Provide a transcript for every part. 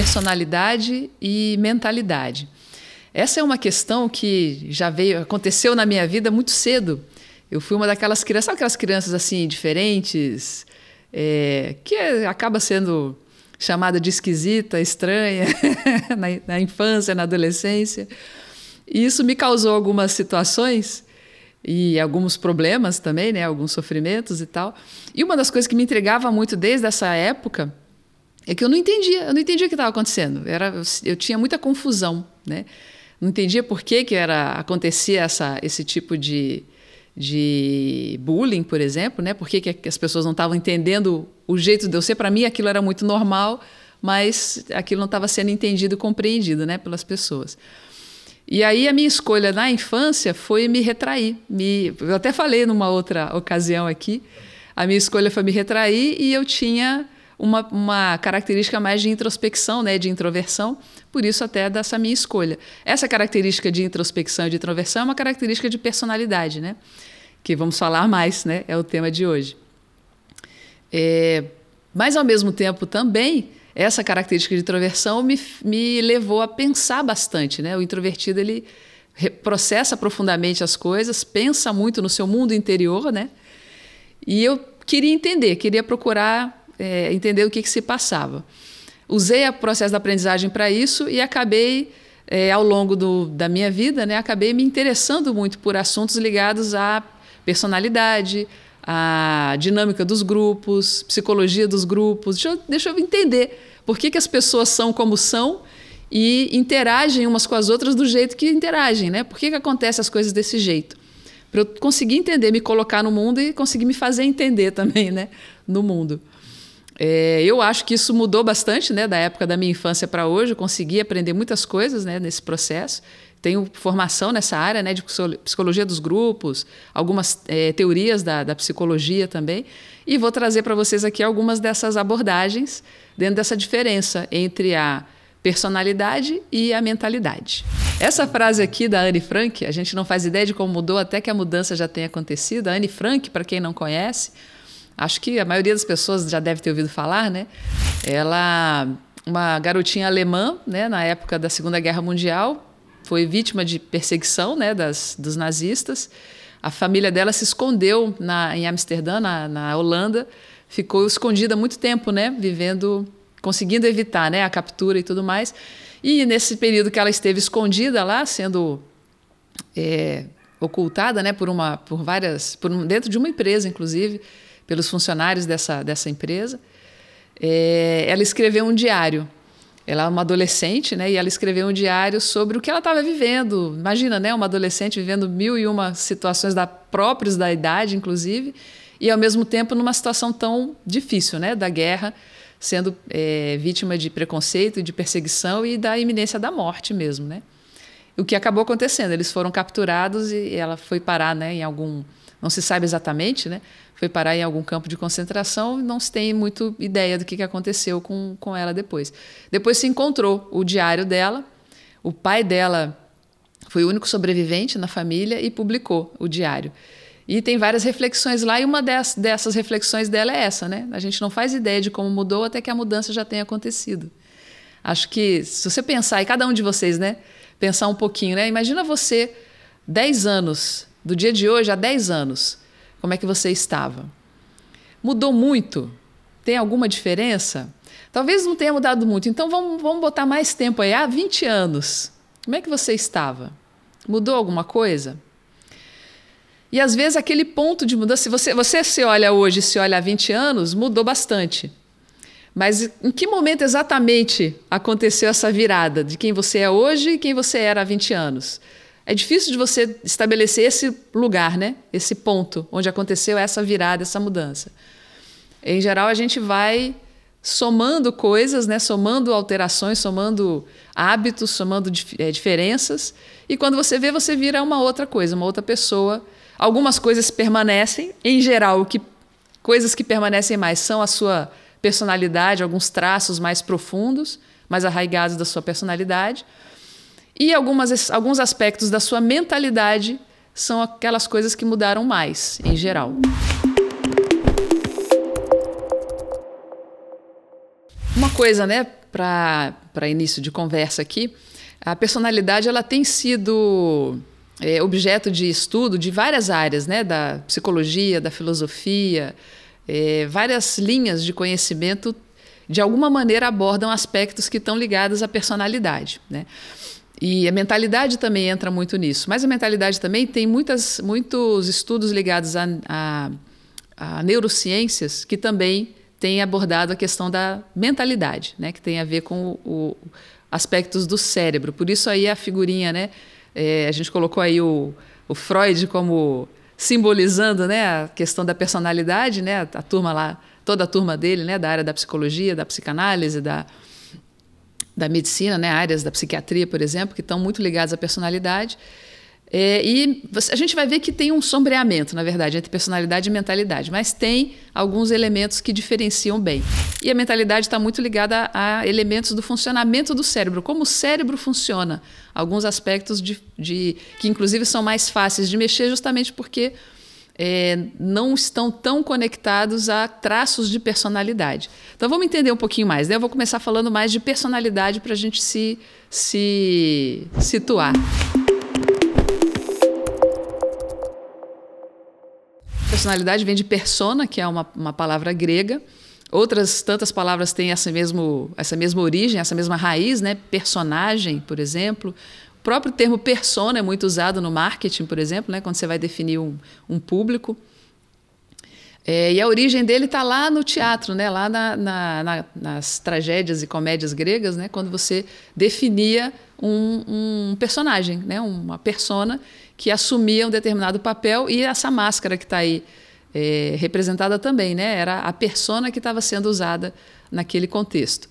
personalidade e mentalidade. Essa é uma questão que já veio, aconteceu na minha vida muito cedo. Eu fui uma daquelas crianças, sabe aquelas crianças assim, diferentes, é, que é, acaba sendo chamada de esquisita, estranha, na, na infância, na adolescência. E isso me causou algumas situações e alguns problemas também, né, alguns sofrimentos e tal. E uma das coisas que me entregava muito desde essa época é que eu não entendia, eu não entendia o que estava acontecendo. Era, eu tinha muita confusão, né? Não entendia por que, que era acontecia essa, esse tipo de, de bullying, por exemplo, né? Por que, que as pessoas não estavam entendendo o jeito de eu ser? Para mim, aquilo era muito normal, mas aquilo não estava sendo entendido e compreendido, né, pelas pessoas. E aí a minha escolha na infância foi me retrair. Me, eu até falei numa outra ocasião aqui, a minha escolha foi me retrair e eu tinha uma, uma característica mais de introspecção, né, de introversão, por isso até dessa minha escolha. Essa característica de introspecção e de introversão é uma característica de personalidade, né, que vamos falar mais, né, é o tema de hoje. É, mas, ao mesmo tempo, também, essa característica de introversão me, me levou a pensar bastante. Né? O introvertido, ele processa profundamente as coisas, pensa muito no seu mundo interior, né? E eu queria entender, queria procurar é, entender o que, que se passava. Usei o processo da aprendizagem para isso e acabei, é, ao longo do, da minha vida, né, acabei me interessando muito por assuntos ligados à personalidade, à dinâmica dos grupos, psicologia dos grupos. Deixa eu, deixa eu entender por que, que as pessoas são como são e interagem umas com as outras do jeito que interagem, né? Por que, que acontecem as coisas desse jeito? Para eu conseguir entender, me colocar no mundo e conseguir me fazer entender também, né? No mundo. É, eu acho que isso mudou bastante, né, da época da minha infância para hoje. Eu consegui aprender muitas coisas, né, nesse processo. Tenho formação nessa área, né, de psicologia dos grupos, algumas é, teorias da, da psicologia também, e vou trazer para vocês aqui algumas dessas abordagens dentro dessa diferença entre a personalidade e a mentalidade. Essa frase aqui da Anne Frank, a gente não faz ideia de como mudou até que a mudança já tenha acontecido. A Anne Frank, para quem não conhece, acho que a maioria das pessoas já deve ter ouvido falar, né? Ela, uma garotinha alemã, né, na época da Segunda Guerra Mundial, foi vítima de perseguição, né, das, dos nazistas. A família dela se escondeu na, em Amsterdã, na, na Holanda, ficou escondida muito tempo, né, vivendo, conseguindo evitar, né, a captura e tudo mais. E nesse período que ela esteve escondida lá, sendo é, ocultada, né, por uma, por várias, por dentro de uma empresa, inclusive, pelos funcionários dessa, dessa empresa. É, ela escreveu um diário. Ela é uma adolescente, né? E ela escreveu um diário sobre o que ela estava vivendo. Imagina, né? Uma adolescente vivendo mil e uma situações da, próprias da idade, inclusive, e ao mesmo tempo numa situação tão difícil, né? Da guerra, sendo é, vítima de preconceito, de perseguição e da iminência da morte mesmo, né? O que acabou acontecendo? Eles foram capturados e ela foi parar, né? Em algum não se sabe exatamente, né? Foi parar em algum campo de concentração, não se tem muito ideia do que, aconteceu com, com ela depois. Depois se encontrou o diário dela, o pai dela foi o único sobrevivente na família e publicou o diário. E tem várias reflexões lá, e uma dessas, dessas reflexões dela é essa, né? A gente não faz ideia de como mudou até que a mudança já tenha acontecido. Acho que se você pensar, e cada um de vocês, né? Pensar um pouquinho, né? Imagina você, 10 anos do dia de hoje há 10 anos, como é que você estava? Mudou muito? Tem alguma diferença? Talvez não tenha mudado muito, então vamos, vamos botar mais tempo aí, há 20 anos. Como é que você estava? Mudou alguma coisa? E às vezes aquele ponto de mudança, se você, você se olha hoje, se olha há 20 anos, mudou bastante. Mas em que momento exatamente aconteceu essa virada de quem você é hoje e quem você era há 20 anos? É difícil de você estabelecer esse lugar, né? Esse ponto onde aconteceu essa virada, essa mudança. Em geral, a gente vai somando coisas, né? Somando alterações, somando hábitos, somando dif é, diferenças. E quando você vê, você vira uma outra coisa, uma outra pessoa. Algumas coisas permanecem. Em geral, que coisas que permanecem mais são a sua personalidade, alguns traços mais profundos, mais arraigados da sua personalidade. E algumas, alguns aspectos da sua mentalidade são aquelas coisas que mudaram mais, em geral. Uma coisa, né, para início de conversa aqui, a personalidade ela tem sido é, objeto de estudo de várias áreas, né, da psicologia, da filosofia, é, várias linhas de conhecimento de alguma maneira abordam aspectos que estão ligados à personalidade, né? E a mentalidade também entra muito nisso. Mas a mentalidade também tem muitas, muitos estudos ligados a, a, a neurociências que também têm abordado a questão da mentalidade, né? que tem a ver com o, o aspectos do cérebro. Por isso aí a figurinha, né? É, a gente colocou aí o, o Freud como simbolizando né, a questão da personalidade, né, a, a turma lá, toda a turma dele, né, da área da psicologia, da psicanálise, da, da medicina, né, áreas da psiquiatria, por exemplo, que estão muito ligadas à personalidade. É, e a gente vai ver que tem um sombreamento, na verdade, entre personalidade e mentalidade, mas tem alguns elementos que diferenciam bem. E a mentalidade está muito ligada a, a, elementos do funcionamento do cérebro, como o cérebro funciona, alguns aspectos de, de que, inclusive, são mais fáceis de mexer, justamente porque é, não estão tão conectados a traços de personalidade. Então vamos entender um pouquinho mais. Né? Eu vou começar falando mais de personalidade para a gente se, se situar. Personalidade vem de persona, que é uma, uma palavra grega. Outras tantas palavras têm essa, mesmo, essa mesma origem, essa mesma raiz, né? Personagem, por exemplo. O próprio termo persona é muito usado no marketing, por exemplo, né? quando você vai definir um, um público. É, e a origem dele está lá no teatro, né? lá na, na, na, nas tragédias e comédias gregas, né? quando você definia um, um personagem, né? uma persona que assumia um determinado papel e essa máscara que está aí é, representada também, né? Era a persona que estava sendo usada naquele contexto.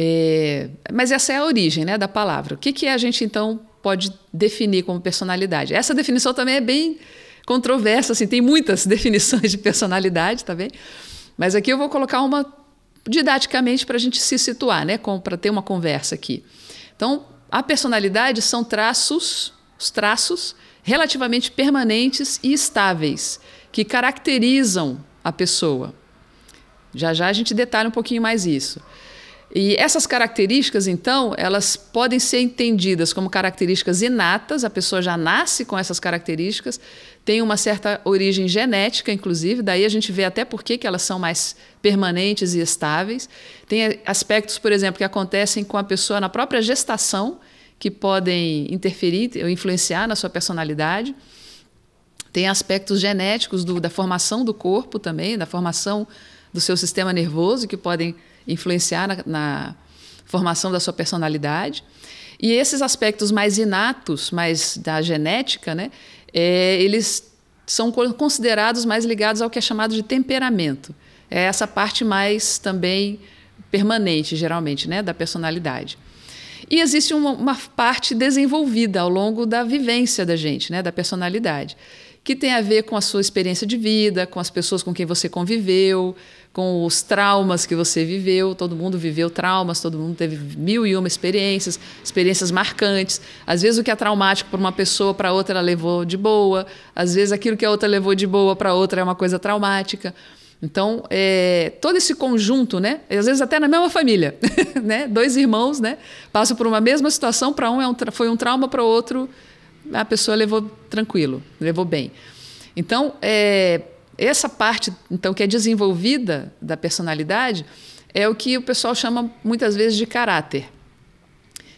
É, mas essa é a origem né, da palavra. O que, que a gente então pode definir como personalidade? Essa definição também é bem controversa, assim, tem muitas definições de personalidade, tá bem? Mas aqui eu vou colocar uma didaticamente para a gente se situar, né, para ter uma conversa aqui. Então, a personalidade são traços os traços relativamente permanentes e estáveis que caracterizam a pessoa. Já já a gente detalha um pouquinho mais isso. E essas características, então, elas podem ser entendidas como características inatas, a pessoa já nasce com essas características, tem uma certa origem genética, inclusive, daí a gente vê até por que elas são mais permanentes e estáveis. Tem aspectos, por exemplo, que acontecem com a pessoa na própria gestação, que podem interferir ou influenciar na sua personalidade. Tem aspectos genéticos do, da formação do corpo também, da formação do seu sistema nervoso, que podem influenciar na, na formação da sua personalidade. E esses aspectos mais inatos, mais da genética, né, é, eles são considerados mais ligados ao que é chamado de temperamento. É essa parte mais também permanente, geralmente, né, da personalidade. E existe uma, uma, parte desenvolvida ao longo da vivência da gente, né, da personalidade, que tem a ver com a sua experiência de vida, com as pessoas com quem você conviveu, com os traumas que você viveu. Todo mundo viveu traumas, todo mundo teve mil e uma experiências, experiências marcantes. Às vezes o que é traumático para uma pessoa, para outra ela levou de boa. Às vezes aquilo que a outra levou de boa para outra é uma coisa traumática. Então, é, todo esse conjunto, né? Às vezes até na mesma família, né? Dois irmãos, né? Passam por uma mesma situação, para um, é um foi um trauma, para o outro a pessoa levou tranquilo, levou bem. Então, é, essa parte então que é desenvolvida da personalidade é o que o pessoal chama muitas vezes de caráter.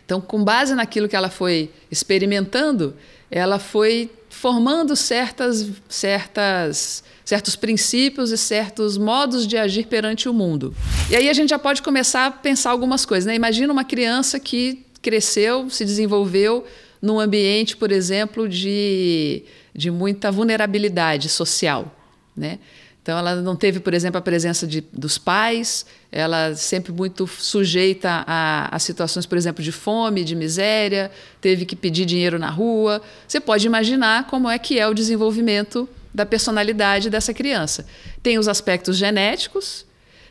Então, com base naquilo que ela foi experimentando, ela foi formando certas, certas, certos princípios e certos modos de agir perante o mundo. E aí a gente já pode começar a pensar algumas coisas. Né? Imagina uma criança que cresceu, se desenvolveu num ambiente, por exemplo, de, de muita vulnerabilidade social. Né? Então, ela não teve, por exemplo, a presença de, dos pais, ela sempre muito sujeita a, a, situações, por exemplo, de fome, de miséria, teve que pedir dinheiro na rua. Você pode imaginar como é que é o desenvolvimento da personalidade dessa criança. Tem os aspectos genéticos,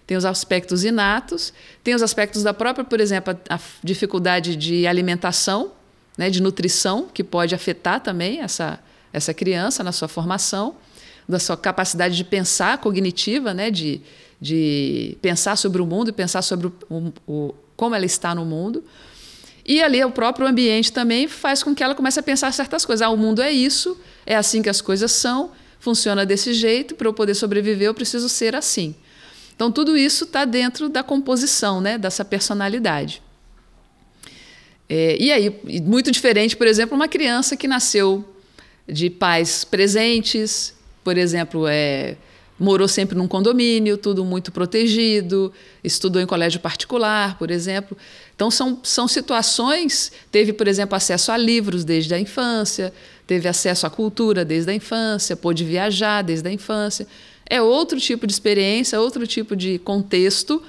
tem os aspectos inatos, tem os aspectos da própria, por exemplo, a, a dificuldade de alimentação, né, de nutrição, que pode afetar também essa, essa criança na sua formação da sua capacidade de pensar cognitiva, né, de, de pensar sobre o mundo e pensar sobre o, o, como ela está no mundo. E ali o próprio ambiente também faz com que ela comece a pensar certas coisas. Ah, o mundo é isso, é assim que as coisas são, funciona desse jeito, para eu poder sobreviver eu preciso ser assim. Então tudo isso está dentro da composição, né, dessa personalidade. É, e aí, muito diferente, por exemplo, uma criança que nasceu de pais presentes, por exemplo, é, morou sempre num condomínio, tudo muito protegido, estudou em colégio particular, por exemplo. Então, são, são situações. Teve, por exemplo, acesso a livros desde a infância, teve acesso à cultura desde a infância, pôde viajar desde a infância. É outro tipo de experiência, outro tipo de contexto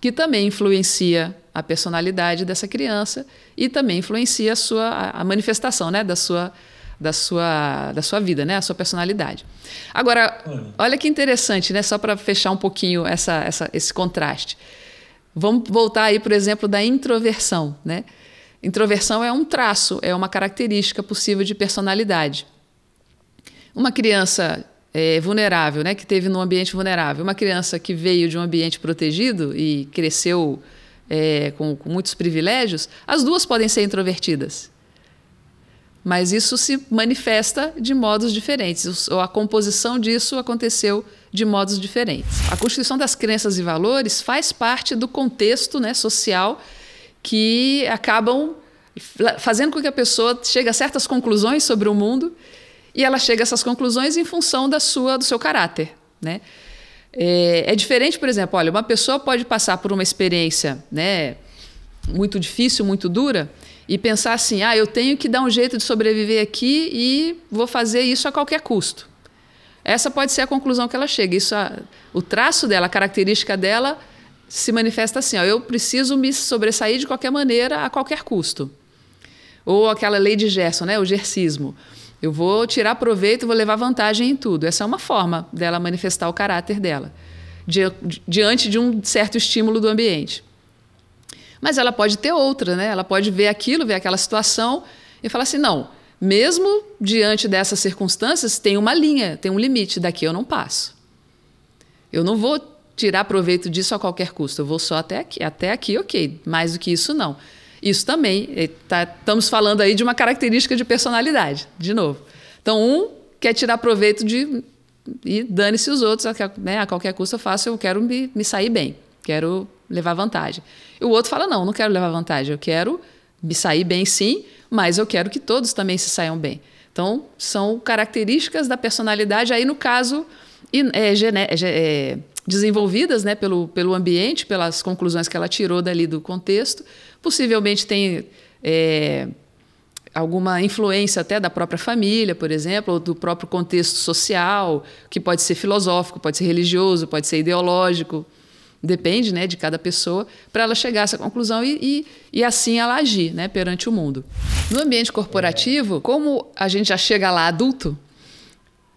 que também influencia a personalidade dessa criança e também influencia a sua a manifestação né, da sua da sua, da sua vida, né? a sua personalidade. Agora, olha que interessante, né? só para fechar um pouquinho essa, essa, esse contraste. Vamos voltar aí, por exemplo, da introversão. Né? Introversão é um traço, é uma característica possível de personalidade. Uma criança é, vulnerável, né, que teve num ambiente vulnerável, uma criança que veio de um ambiente protegido e cresceu é, com, com muitos privilégios, as duas podem ser introvertidas. Mas isso se manifesta de modos diferentes, ou a composição disso aconteceu de modos diferentes. A constituição das crenças e valores faz parte do contexto né, social que acabam fazendo com que a pessoa chegue a certas conclusões sobre o mundo e ela chega a essas conclusões em função da sua, do seu caráter. Né? É, é diferente, por exemplo, olha, uma pessoa pode passar por uma experiência né, muito difícil, muito dura, e pensar assim: ah, eu tenho que dar um jeito de sobreviver aqui e vou fazer isso a qualquer custo. Essa pode ser a conclusão que ela chega. Isso, o traço dela, a característica dela, se manifesta assim: ó, eu preciso me sobressair de qualquer maneira, a qualquer custo. Ou aquela lei de Gerson, né, o gersismo. Eu vou tirar proveito, vou levar vantagem em tudo. Essa é uma forma dela manifestar o caráter dela, diante de um certo estímulo do ambiente. Mas ela pode ter outra, né? Ela pode ver aquilo, ver aquela situação e falar assim: não, mesmo diante dessas circunstâncias, tem uma linha, tem um limite, daqui eu não passo. Eu não vou tirar proveito disso a qualquer custo, eu vou só até aqui, até aqui, ok, mais do que isso não. Isso também, eh, tá, estamos falando aí de uma característica de personalidade, de novo. Então, um quer tirar proveito de. e dane-se os outros, né, a qualquer custo eu faço, eu quero me, me sair bem, quero levar vantagem. E o outro fala: não, não quero levar vantagem, eu quero me sair bem sim, mas eu quero que todos também se saiam bem. Então, são características da personalidade, aí no caso, é, é, desenvolvidas né, pelo, pelo ambiente, pelas conclusões que ela tirou dali do contexto. Possivelmente tem é, alguma influência até da própria família, por exemplo, ou do próprio contexto social, que pode ser filosófico, pode ser religioso, pode ser ideológico depende né, de cada pessoa, para ela chegar a essa conclusão e, e, e, assim ela agir né, perante o mundo. No ambiente corporativo, como a gente já chega lá adulto,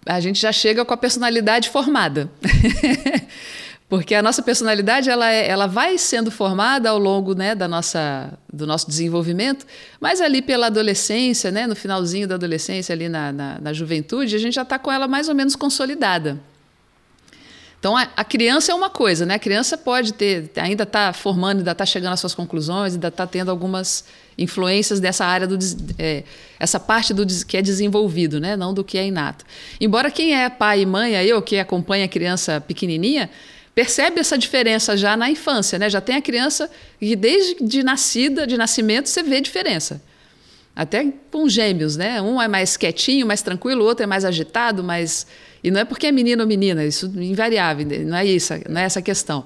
a gente já chega com a personalidade formada. Porque a nossa personalidade ela, é, ela vai sendo formada ao longo né, da nossa, do nosso desenvolvimento, mas ali pela adolescência, né, no finalzinho da adolescência, ali na, na, na juventude, a gente já está com ela mais ou menos consolidada. Então, a, a, criança é uma coisa, né? A criança pode ter, ainda está formando, ainda está chegando às suas conclusões, ainda está tendo algumas influências dessa área do é, essa parte do que é desenvolvido, né? Não do que é inato. Embora quem é pai e mãe, ou que acompanha a criança pequenininha, percebe essa diferença já na infância, né? Já tem a criança que desde de nascida, de nascimento, você vê diferença. Até com gêmeos, né? Um é mais quietinho, mais tranquilo, o outro é mais agitado, mais e não é porque é menino ou menina, isso é invariável, não é isso, não é essa a questão.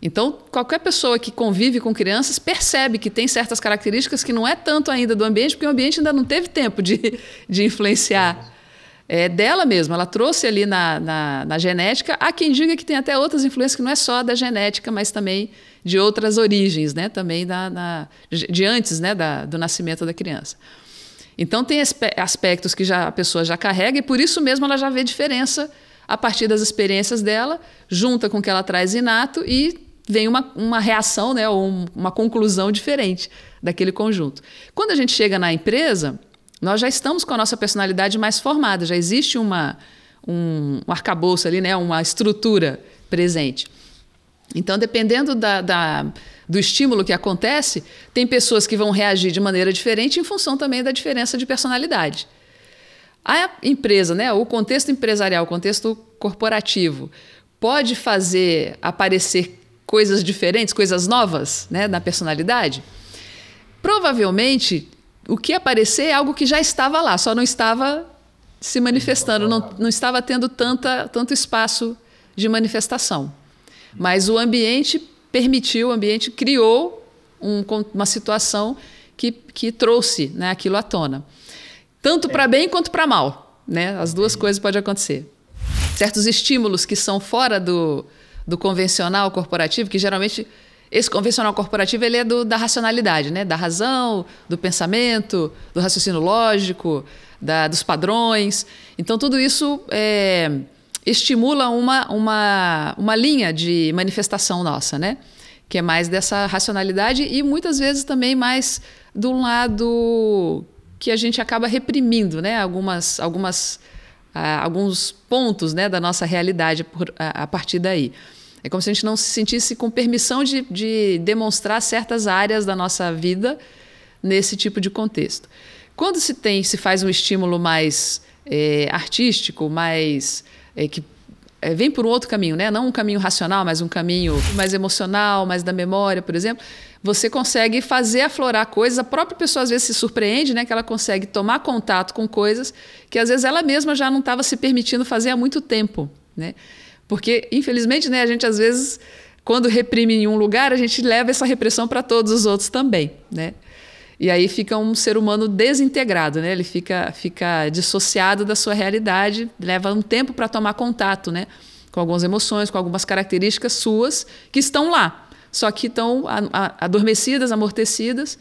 Então, qualquer pessoa que convive com crianças percebe que tem certas características que não é tanto ainda do ambiente, porque o ambiente ainda não teve tempo de, de influenciar. É dela mesma, ela trouxe ali na, na, na, genética. Há quem diga que tem até outras influências que não é só da genética, mas também de outras origens, né? também da, na, de antes né? da, do nascimento da criança. Então tem aspectos que já a pessoa já carrega e por isso mesmo ela já vê diferença a partir das experiências dela, junta com o que ela traz inato e vem uma, uma reação, né, ou uma conclusão diferente daquele conjunto. Quando a gente chega na empresa, nós já estamos com a nossa personalidade mais formada, já existe uma, um, um arcabouço ali, né, uma estrutura presente. Então, dependendo da, da, do estímulo que acontece, tem pessoas que vão reagir de maneira diferente em função também da diferença de personalidade. A empresa, né, o contexto empresarial, o contexto corporativo, pode fazer aparecer coisas diferentes, coisas novas né, na personalidade? Provavelmente, o que aparecer é algo que já estava lá, só não estava se manifestando, não, não estava tendo tanta, tanto espaço de manifestação. Mas o ambiente permitiu, o ambiente criou um, uma situação que, que trouxe né, aquilo à tona. Tanto para bem quanto para mal. Né? As duas coisas podem acontecer. Certos estímulos que são fora do, do convencional corporativo, que geralmente esse convencional corporativo ele é do, da racionalidade, né? da razão, do pensamento, do raciocínio lógico, da, dos padrões. Então, tudo isso é, estimula uma, uma, uma linha de manifestação nossa, né? que é mais dessa racionalidade e muitas vezes também mais do lado que a gente acaba reprimindo né? algumas, algumas, uh, alguns pontos né? da nossa realidade por, uh, a partir daí. É como se a gente não se sentisse com permissão de, de demonstrar certas áreas da nossa vida nesse tipo de contexto. Quando se tem, se faz um estímulo mais é, artístico, mais é, que é, vem por um outro caminho, né? Não um caminho racional, mas um caminho mais emocional, mais da memória, por exemplo. Você consegue fazer aflorar coisas. A própria pessoa às vezes se surpreende, né? Que ela consegue tomar contato com coisas que às vezes ela mesma já não estava se permitindo fazer há muito tempo, né? Porque infelizmente, né? A gente às vezes quando reprime em um lugar, a gente leva essa repressão para todos os outros também, né? E aí fica um ser humano desintegrado, né? Ele fica, fica dissociado da sua realidade, leva um tempo para tomar contato, né? Com algumas emoções, com algumas características suas que estão lá, só que estão adormecidas, amortecidas.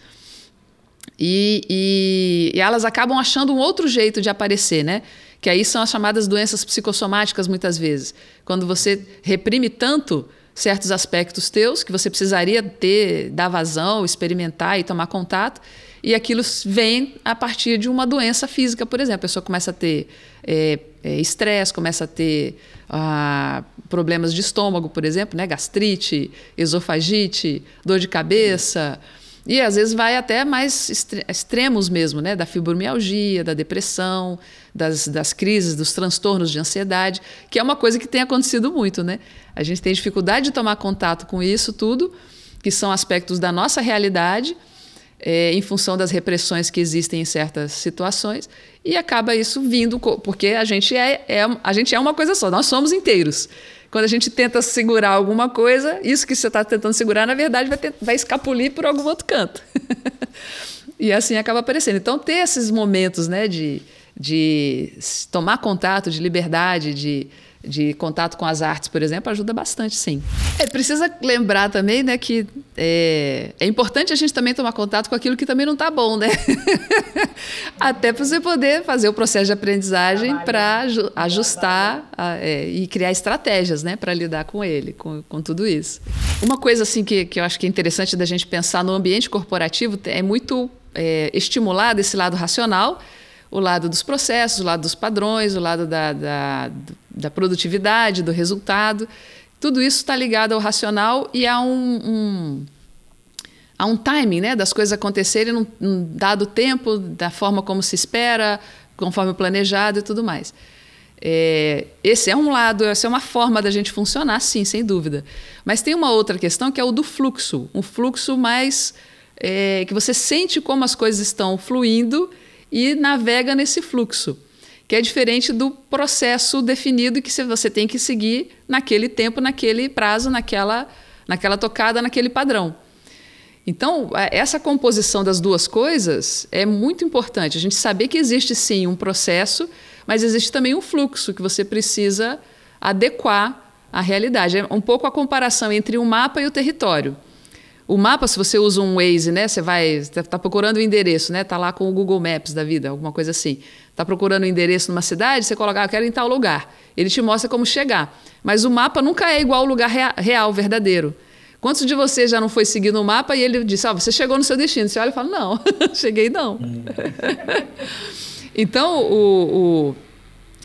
E, e, e, elas acabam achando um outro jeito de aparecer, né? Que aí são as chamadas doenças psicossomáticas, muitas vezes. Quando você reprime tanto certos aspectos teus que você precisaria ter, dar vazão, experimentar e tomar contato. E aquilo vem a partir de uma doença física, por exemplo. A pessoa começa a ter é, é, estresse, começa a ter ah, problemas de estômago, por exemplo, né? gastrite, esofagite, dor de cabeça. E às vezes vai até mais extremos mesmo, né? Da fibromialgia, da depressão, das, das crises, dos transtornos de ansiedade, que é uma coisa que tem acontecido muito, né? A gente tem dificuldade de tomar contato com isso tudo, que são aspectos da nossa realidade, é, em função das repressões que existem em certas situações, e acaba isso vindo, porque a gente é, é, a gente é uma coisa só, nós somos inteiros. Quando a gente tenta segurar alguma coisa, isso que você está tentando segurar, na verdade, vai, ter, vai escapulir por algum outro canto. e assim acaba aparecendo. Então, ter esses momentos né, de, de tomar contato, de liberdade, de de contato com as artes, por exemplo, ajuda bastante, sim. É, precisa lembrar também né, que é, é, importante a gente também tomar contato com aquilo que também não está bom, né? Até para você poder fazer o processo de aprendizagem para ajustar a, é, e criar estratégias né, para lidar com ele, com, com tudo isso. Uma coisa assim que, que eu acho que é interessante da gente pensar no ambiente corporativo é muito é, estimular desse lado racional, o lado dos processos, o lado dos padrões, o lado da, da, da produtividade, do resultado. Tudo isso está ligado ao racional e a um, um, a um timing né, das coisas acontecerem num, num dado tempo, da forma como se espera, conforme planejado e tudo mais. É, esse é um lado, essa é uma forma da gente funcionar, sim, sem dúvida. Mas tem uma outra questão que é o do fluxo, um fluxo mais é, que você sente como as coisas estão fluindo e navega nesse fluxo, que é diferente do processo definido que você tem que seguir naquele tempo, naquele prazo, naquela, naquela tocada, naquele padrão. Então, essa composição das duas coisas é muito importante. A gente saber que existe sim um processo, mas existe também um fluxo que você precisa adequar à realidade. É um pouco a comparação entre o mapa e o território. O mapa, se você usa um Waze, né? Você vai, está procurando o um endereço, né? Está lá com o Google Maps da vida, alguma coisa assim. Está procurando o um endereço numa cidade, você coloca, ah, eu quero ir em tal lugar. Ele te mostra como chegar. Mas o mapa nunca é igual ao lugar real, verdadeiro. Quantos de vocês já não foi seguindo o mapa e ele disse, ah, você chegou no seu destino? Você olha e fala, não, cheguei não. então, o, o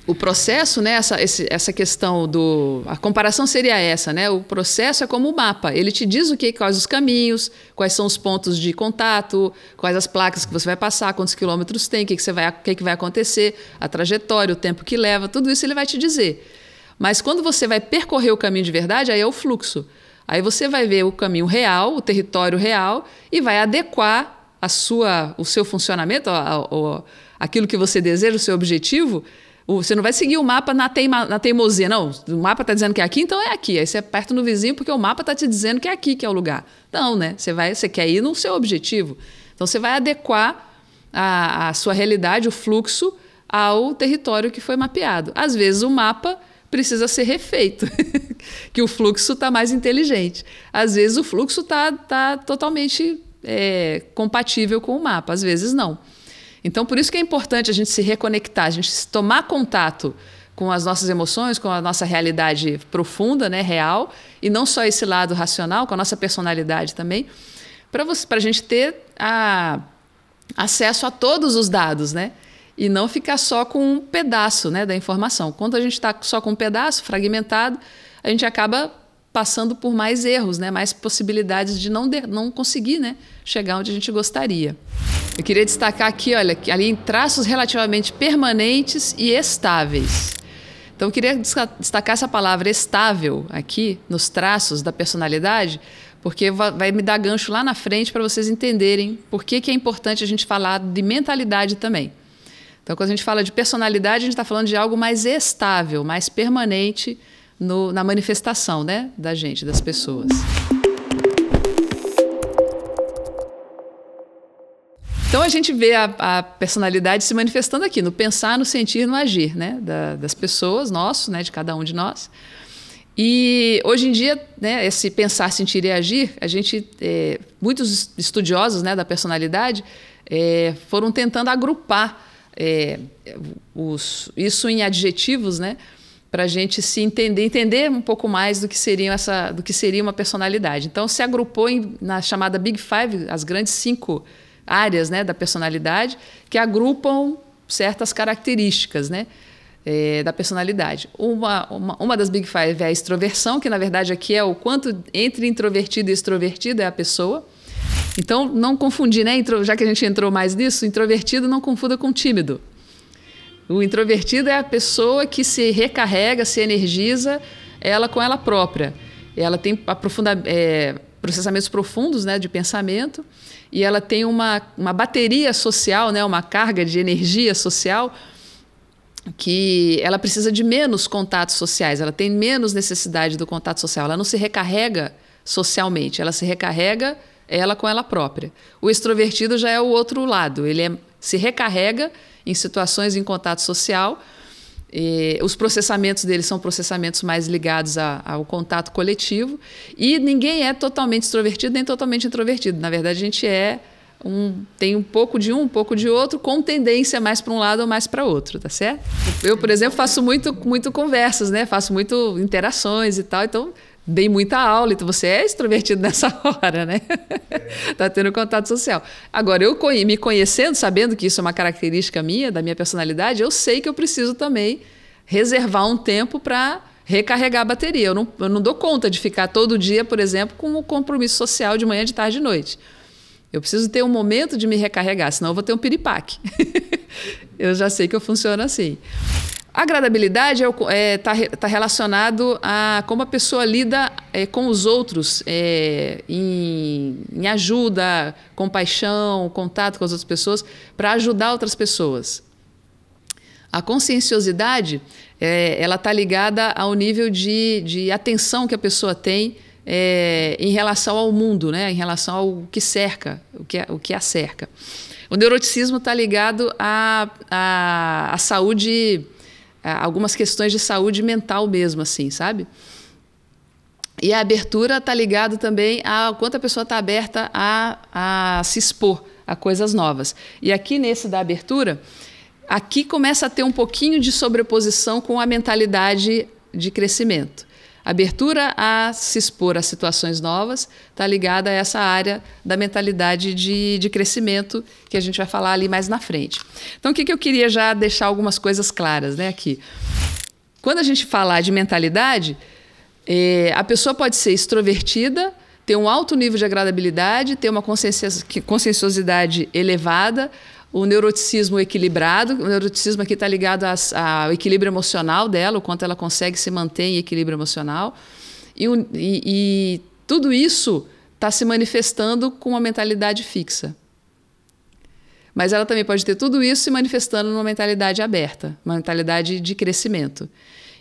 o processo, né, essa, esse, essa questão do. A comparação seria essa, né? O processo é como o mapa. Ele te diz o que, quais os caminhos, quais são os pontos de contato, quais as placas que você vai passar, quantos quilômetros tem, o que, que, vai, que, que vai acontecer, a trajetória, o tempo que leva, tudo isso ele vai te dizer. Mas quando você vai percorrer o caminho de verdade, aí é o fluxo. Aí você vai ver o caminho real, o território real, e vai adequar a sua, o seu funcionamento, a, a, a, aquilo que você deseja, o seu objetivo você não vai seguir o mapa na, teima, na teimosia, não. O mapa está dizendo que é aqui, então é aqui. Aí você aperta no vizinho porque o mapa está te dizendo que é aqui que é o lugar. Não, né? Você, vai, você quer ir no seu objetivo. Então você vai adequar a, a sua realidade, o fluxo, ao território que foi mapeado. Às vezes o mapa precisa ser refeito, que o fluxo está mais inteligente. Às vezes o fluxo está tá totalmente é, compatível com o mapa, às vezes não. Então, por isso que é importante a gente se reconectar, a gente tomar contato com as nossas emoções, com a nossa realidade profunda, né, real, e não só esse lado racional, com a nossa personalidade também, para a gente ter a, acesso a todos os dados, né? E não ficar só com um pedaço né, da informação. Quando a gente está só com um pedaço fragmentado, a gente acaba passando por mais erros, né? mais possibilidades de não, de, não conseguir né? chegar onde a gente gostaria. Eu queria destacar aqui, olha, ali em traços relativamente permanentes e estáveis. Então, eu queria destacar essa palavra estável aqui nos traços da personalidade, porque vai me dar gancho lá na frente para vocês entenderem por que, que é importante a gente falar de mentalidade também. Então, quando a gente fala de personalidade, a gente está falando de algo mais estável, mais permanente, no, na manifestação né, da gente, das pessoas. Então a gente vê a, a, personalidade se manifestando aqui, no pensar, no sentir, no agir, né, da, das pessoas, nosso, né, de cada um de nós. E hoje em dia, né, esse pensar, sentir e agir, a gente, é, muitos estudiosos né, da personalidade é, foram tentando agrupar é, os, isso em adjetivos, né, para a gente se entender, entender um pouco mais do que seria essa, do que seria uma personalidade. Então se agrupou em, na chamada Big Five, as grandes cinco áreas, né, da personalidade, que agrupam certas características, né, é, da personalidade. Uma, uma, uma das Big Five é a extroversão, que na verdade aqui é o quanto entre introvertido e extrovertido é a pessoa. Então, não confundir, né? Já que a gente entrou mais nisso, introvertido não confunda com tímido. O introvertido é a pessoa que se recarrega, se energiza ela com ela própria. Ela tem aprofunda, é, processamentos profundos né, de pensamento e ela tem uma, uma bateria social, né, uma carga de energia social que ela precisa de menos contatos sociais, ela tem menos necessidade do contato social, ela não se recarrega socialmente, ela se recarrega ela com ela própria. O extrovertido já é o outro lado, ele é, se recarrega em situações em contato social. E os processamentos deles são processamentos mais ligados a, ao contato coletivo. E ninguém é totalmente extrovertido nem totalmente introvertido. Na verdade, a gente é um, tem um pouco de um, um pouco de outro, com tendência mais para um lado ou mais para outro, tá certo? Eu, por exemplo, faço muito, muito conversas, né? Faço muito interações e tal. Então, dei muita aula, então você é extrovertido nessa hora, né? tá tendo contato social. Agora, eu me conhecendo, sabendo que isso é uma característica minha, da minha personalidade, eu sei que eu preciso também reservar um tempo para recarregar a bateria. Eu não, eu não dou conta de ficar todo dia, por exemplo, com um compromisso social de manhã, de tarde e de noite. Eu preciso ter um momento de me recarregar, senão eu vou ter um piripaque. eu já sei que eu funciono assim. A agradabilidade está é, é, tá, tá relacionado a como a pessoa lida é, com os outros é, em, em, ajuda, compaixão, contato com as outras pessoas, para ajudar outras pessoas. A conscienciosidade é, ela está ligada ao nível de, de atenção que a pessoa tem é, em relação ao mundo, né? em relação ao que cerca, o que, o que a cerca. O neuroticismo está ligado à, à, à saúde algumas questões de saúde mental mesmo, assim, sabe? E a abertura está ligado também a quanto a pessoa está aberta a, a se expor a coisas novas. E aqui nesse da abertura, aqui começa a ter um pouquinho de sobreposição com a mentalidade de crescimento. Abertura a se expor a situações novas está ligada a essa área da mentalidade de, de crescimento que a gente vai falar ali mais na frente. Então, o que, que eu queria já deixar algumas coisas claras né, aqui. Quando a gente falar de mentalidade, é, a pessoa pode ser extrovertida, ter um alto nível de agradabilidade, ter uma conscienciosidade elevada, o neuroticismo equilibrado. O neuroticismo aqui está ligado ao equilíbrio emocional dela, o quanto ela consegue se manter em equilíbrio emocional. E, e, e tudo isso está se manifestando com uma mentalidade fixa. Mas ela também pode ter tudo isso se manifestando numa mentalidade aberta, uma mentalidade de crescimento.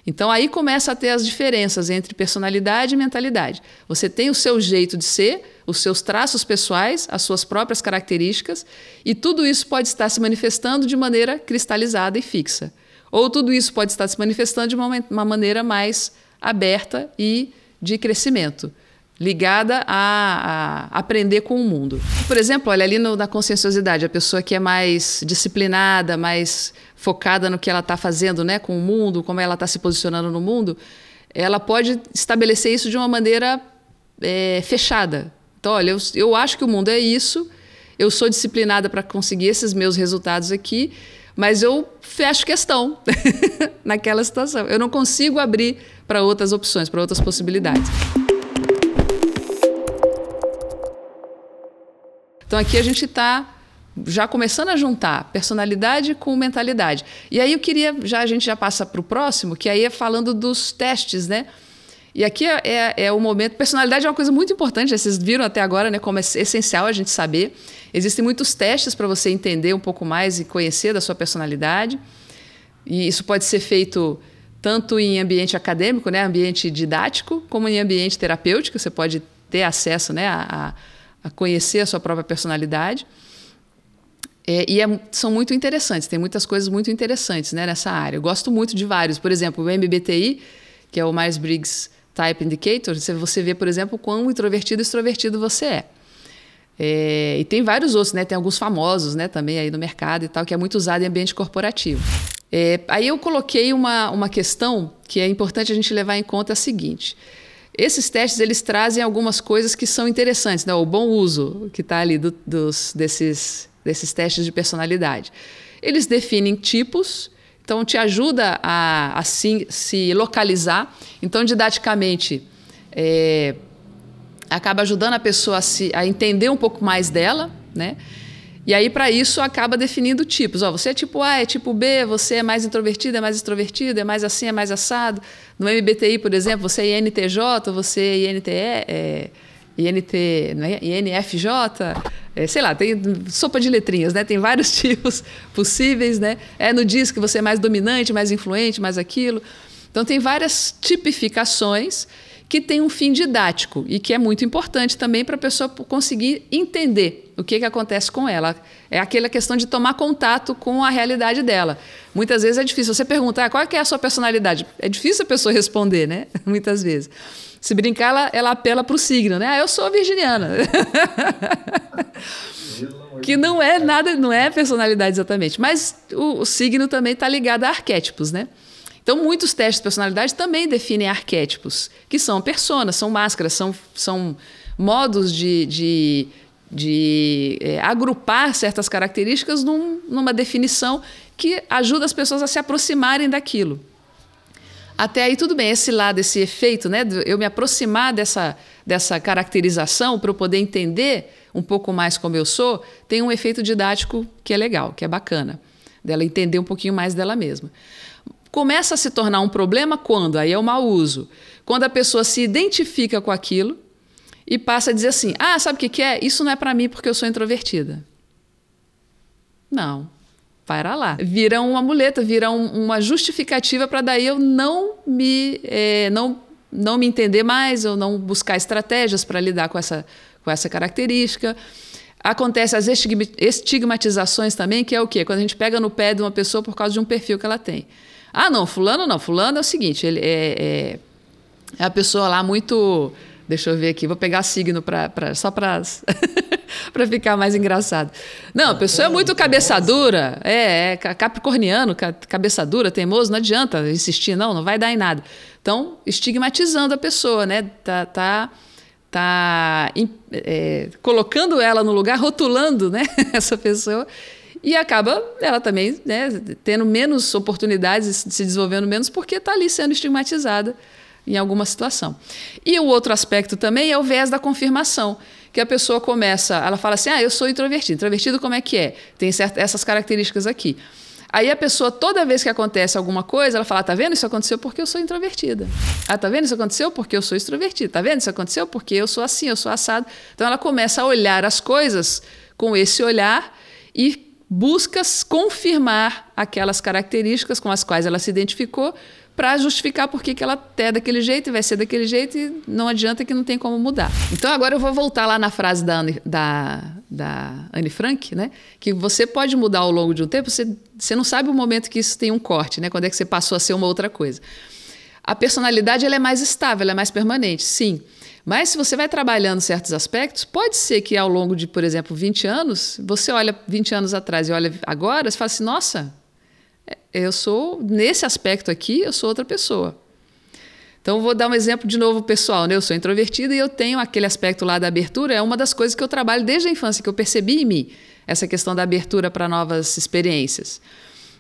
Então aí começa a ter as diferenças entre personalidade e mentalidade. Você tem o seu jeito de ser, os seus traços pessoais, as suas próprias características, e tudo isso pode estar se manifestando de maneira cristalizada e fixa. Ou tudo isso pode estar se manifestando de uma, uma maneira mais aberta e de crescimento ligada a, a, aprender com o mundo. Por exemplo, olha ali no, na conscienciosidade, a pessoa que é mais disciplinada, mais focada no que ela está fazendo né, com o mundo, como ela está se posicionando no mundo, ela pode estabelecer isso de uma maneira é, fechada. Então, olha, eu, eu acho que o mundo é isso, eu sou disciplinada para conseguir esses meus resultados aqui, mas eu fecho questão naquela situação. Eu não consigo abrir para outras opções, para outras possibilidades. Então aqui a gente está já começando a juntar personalidade com mentalidade. E aí eu queria, já a gente já passa para o próximo, que aí é falando dos testes, né? E aqui é, é, é, o momento. Personalidade é uma coisa muito importante, vocês viram até agora, né? Como é essencial a gente saber. Existem muitos testes para você entender um pouco mais e conhecer da sua personalidade. E isso pode ser feito tanto em ambiente acadêmico, né? Ambiente didático, como em ambiente terapêutico. Você pode ter acesso, né? A, a a conhecer a sua própria personalidade. É, e é, são muito interessantes, tem muitas coisas muito interessantes né, nessa área. Eu gosto muito de vários. Por exemplo, o MBTI, que é o Myers-Briggs Type Indicator, você vê, por exemplo, quão introvertido e extrovertido você é. é. E tem vários outros, né? Tem alguns famosos né, também aí no mercado e tal, que é muito usado em ambiente corporativo. É, aí eu coloquei uma, uma questão que é importante a gente levar em conta a seguinte. Esses testes eles trazem algumas coisas que são interessantes, né? o bom uso que está ali do, dos, desses, desses testes de personalidade. Eles definem tipos, então te ajuda a, a se, se localizar. Então, didaticamente, é, acaba ajudando a pessoa a, se, a entender um pouco mais dela, né? E aí, para isso, acaba definindo tipos. Ó, você é tipo A, é tipo B, você é mais introvertido, é mais extrovertido, é mais assim, é mais assado. No MBTI, por exemplo, você é INTJ, você é INTE, é INT, é? INFJ, é, sei lá, tem sopa de letrinhas, né? Tem vários tipos possíveis, né? É no diz que você é mais dominante, mais influente, mais aquilo. Então, tem várias tipificações que tem um fim didático e que é muito importante também para a pessoa conseguir entender o que, que acontece com ela. É aquela questão de tomar contato com a realidade dela. Muitas vezes é difícil. Você perguntar ah, qual é a sua personalidade, é difícil a pessoa responder, né? Muitas vezes. Se brincar, ela, ela apela para o signo, né? Ah, eu sou virginiana. que não é nada, não é personalidade exatamente. Mas o, o signo também está ligado a arquétipos, né? Então, muitos testes de personalidade também definem arquétipos, que são personas, são máscaras, são, são modos de, de, de é, agrupar certas características num, numa definição que ajuda as pessoas a se aproximarem daquilo. Até aí tudo bem, esse lado, esse efeito, né, eu me aproximar dessa, dessa caracterização para eu poder entender um pouco mais como eu sou, tem um efeito didático que é legal, que é bacana, dela entender um pouquinho mais dela mesma. Começa a se tornar um problema quando? Aí é o mau uso. Quando a pessoa se identifica com aquilo e passa a dizer assim: ah, sabe o que, que é? Isso não é para mim porque eu sou introvertida. Não. Para lá. Vira uma muleta, vira um, uma justificativa para daí eu não me, é, não, não me entender mais, ou não buscar estratégias para lidar com essa, com essa característica. Acontece as estigmatizações também, que é o quê? Quando a gente pega no pé de uma pessoa por causa de um perfil que ela tem. Ah, não, fulano não. Fulano é o seguinte, ele é, é, é a pessoa lá muito... Deixa eu ver aqui, vou pegar signo pra, pra, só para para ficar mais engraçado. Não, a pessoa é muito cabeça dura, é, é capricorniano, cabeça dura, teimoso, não adianta insistir, não, não vai dar em nada. Então, estigmatizando a pessoa, né? Tá, tá, tá é, colocando ela no lugar, rotulando né? essa pessoa e acaba ela também né, tendo menos oportunidades, se desenvolvendo menos, porque está ali sendo estigmatizada em alguma situação. E o outro aspecto também é o viés da confirmação, que a pessoa começa, ela fala assim, ah, eu sou introvertido. Introvertido como é que é? Tem certas, essas características aqui. Aí a pessoa, toda vez que acontece alguma coisa, ela fala: tá vendo? Isso aconteceu porque eu sou introvertida. Ah, tá vendo? Isso aconteceu porque eu sou extrovertida. Tá vendo? Isso aconteceu porque eu sou assim, eu sou assado. Então ela começa a olhar as coisas com esse olhar e busca confirmar aquelas características com as quais ela se identificou para justificar por que ela é daquele jeito e vai ser daquele jeito e não adianta que não tem como mudar. Então agora eu vou voltar lá na frase da Anne, da, da Anne Frank, né? que você pode mudar ao longo de um tempo, você, você não sabe o momento que isso tem um corte, né? quando é que você passou a ser uma outra coisa. A personalidade ela é mais estável, ela é mais permanente, sim. Mas se você vai trabalhando certos aspectos, pode ser que ao longo de, por exemplo, 20 anos, você olha 20 anos atrás e olha agora, você fala assim: nossa, é, eu sou, nesse aspecto aqui, eu sou outra pessoa. Então, vou dar um exemplo de novo pessoal. Né? Eu sou introvertida e eu tenho aquele aspecto lá da abertura, é uma das coisas que eu trabalho desde a infância, que eu percebi em mim, essa questão da abertura para novas experiências.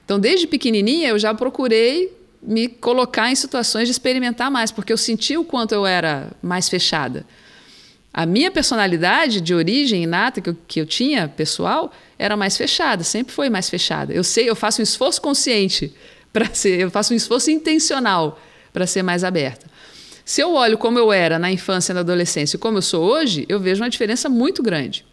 Então, desde pequenininha, eu já procurei me colocar em situações de experimentar mais, porque eu senti o quanto eu era mais fechada. A minha personalidade de origem inata que eu, que eu tinha, pessoal, era mais fechada, sempre foi mais fechada. Eu sei, eu faço um esforço consciente para ser, eu faço um esforço intencional para ser mais aberta. Se eu olho como eu era na infância e na adolescência e como eu sou hoje, eu vejo uma diferença muito grande.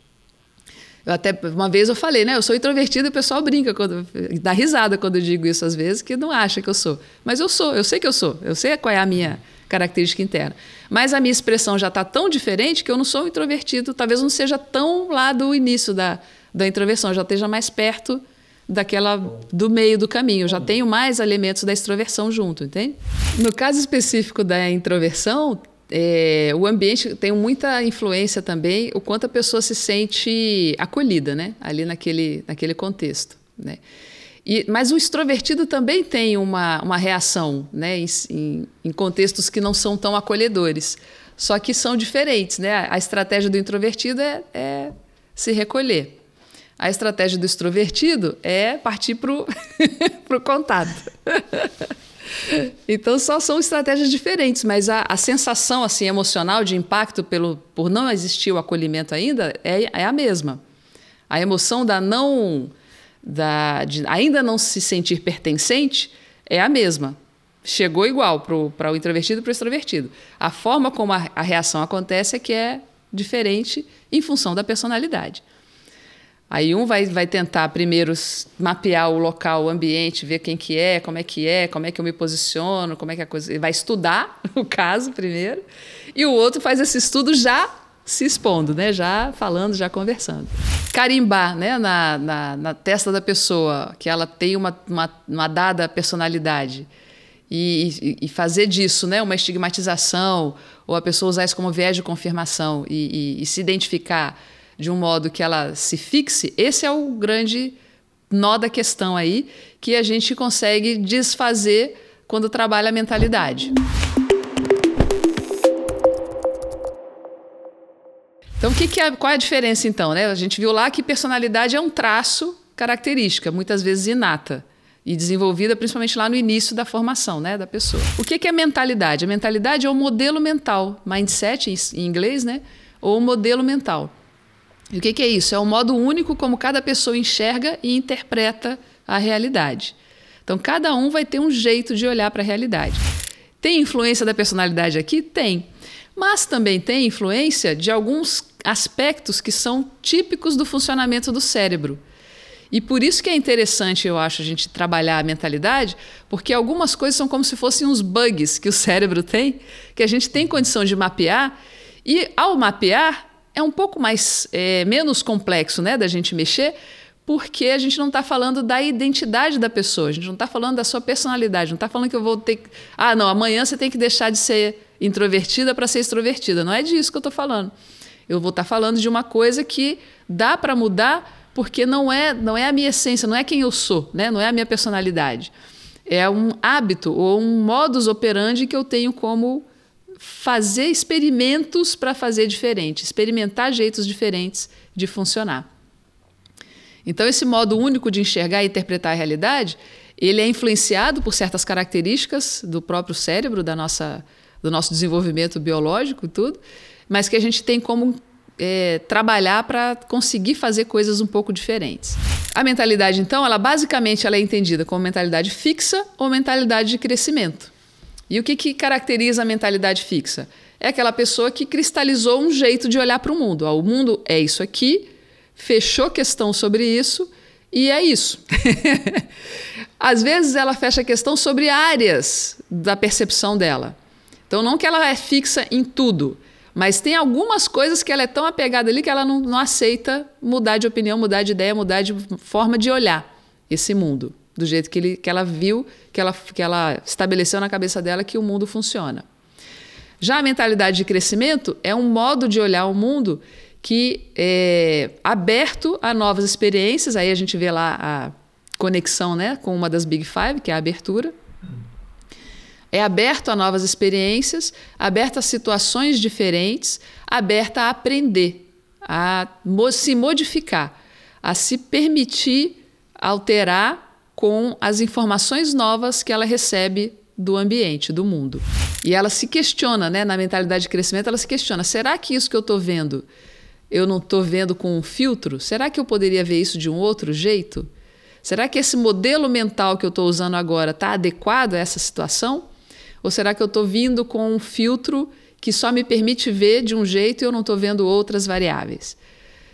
Eu até uma vez eu falei, né? Eu sou introvertida e o pessoal brinca, quando, dá risada quando eu digo isso às vezes, que não acha que eu sou. Mas eu sou, eu sei que eu sou, eu sei qual é a minha característica interna. Mas a minha expressão já está tão diferente que eu não sou introvertido, talvez não seja tão lá do início da, da introversão, já esteja mais perto daquela do meio do caminho. Eu já tenho mais elementos da extroversão junto, entende? No caso específico da introversão, é, o ambiente tem muita influência também, o quanto a pessoa se sente acolhida, né? Ali naquele, naquele contexto, né? E, mas o extrovertido também tem uma, uma reação, né? Em, em, em contextos que não são tão acolhedores, só que são diferentes, né? A estratégia do introvertido é, é se recolher. A estratégia do extrovertido é partir para o contato. Então só são estratégias diferentes, mas a, a, sensação assim emocional de impacto pelo, por não existir o acolhimento ainda é, é a mesma. A emoção da não da, de ainda não se sentir pertencente é a mesma. Chegou igual para o introvertido e para o extrovertido. A forma como a, a reação acontece é que é diferente em função da personalidade. Aí um vai, vai tentar primeiro mapear o local, o ambiente, ver quem que é, como é que é, como é que eu me posiciono, como é que a coisa. Ele vai estudar o caso primeiro, e o outro faz esse estudo já se expondo, né? já falando, já conversando. Carimbar né? na, na, na testa da pessoa que ela tem uma, uma, uma dada personalidade. E, e, fazer disso né, uma estigmatização, ou a pessoa usar isso como viés de confirmação e, e, e se identificar de um modo que ela se fixe, esse é o grande nó da questão aí que a gente consegue desfazer quando trabalha a mentalidade. Então, que que é, qual é a diferença então? Né? A gente viu lá que personalidade é um traço característica, muitas vezes inata e desenvolvida principalmente lá no início da formação né, da pessoa. O que, que é mentalidade? A mentalidade é o modelo mental, mindset em inglês, né? ou modelo mental. E o que, que é isso? É o modo único como cada pessoa enxerga e interpreta a realidade. Então, cada um vai ter um jeito de olhar para a realidade. Tem influência da personalidade aqui? Tem. Mas também tem influência de alguns aspectos que são típicos do funcionamento do cérebro. E por isso que é interessante, eu acho, a gente trabalhar a mentalidade, porque algumas coisas são como se fossem uns bugs que o cérebro tem, que a gente tem condição de mapear, e ao mapear, é um pouco mais é, menos complexo né, da gente mexer, porque a gente não está falando da identidade da pessoa, a gente não está falando da sua personalidade, não está falando que eu vou ter. Ah, não, amanhã você tem que deixar de ser introvertida para ser extrovertida. Não é disso que eu estou falando. Eu vou estar falando de uma coisa que dá para mudar porque não é, não é a minha essência, não é quem eu sou, né? não é a minha personalidade. É um hábito ou um modus operandi que eu tenho como fazer experimentos para fazer diferente, experimentar jeitos diferentes de funcionar. Então, esse modo único de enxergar e interpretar a realidade, ele é influenciado por certas características do próprio cérebro, da nossa, do nosso desenvolvimento biológico e tudo, mas que a gente tem como é, trabalhar para conseguir fazer coisas um pouco diferentes. A mentalidade, então, ela basicamente ela é entendida como mentalidade fixa ou mentalidade de crescimento. E o que, que caracteriza a mentalidade fixa? É aquela pessoa que cristalizou um jeito de olhar para o mundo. O mundo é isso aqui, fechou questão sobre isso e é isso. Às vezes ela fecha questão sobre áreas da percepção dela. Então, não que ela é fixa em tudo, mas tem algumas coisas que ela é tão apegada ali que ela não, não aceita mudar de opinião, mudar de ideia, mudar de forma de olhar esse mundo, do jeito que, ele, que ela viu, que ela, que ela estabeleceu na cabeça dela que o mundo funciona. Já a mentalidade de crescimento é um modo de olhar o mundo que é aberto a novas experiências. Aí a gente vê lá a conexão né, com uma das Big Five, que é a abertura é aberto a novas experiências, aberto a situações diferentes, aberto a aprender, a se modificar, a se permitir alterar com as informações novas que ela recebe do ambiente, do mundo. E ela se questiona, né, na mentalidade de crescimento, ela se questiona: será que isso que eu estou vendo, eu não estou vendo com um filtro? Será que eu poderia ver isso de um outro jeito? Será que esse modelo mental que eu estou usando agora está adequado a essa situação? Ou será que eu estou vindo com um filtro que só me permite ver de um jeito e eu não estou vendo outras variáveis?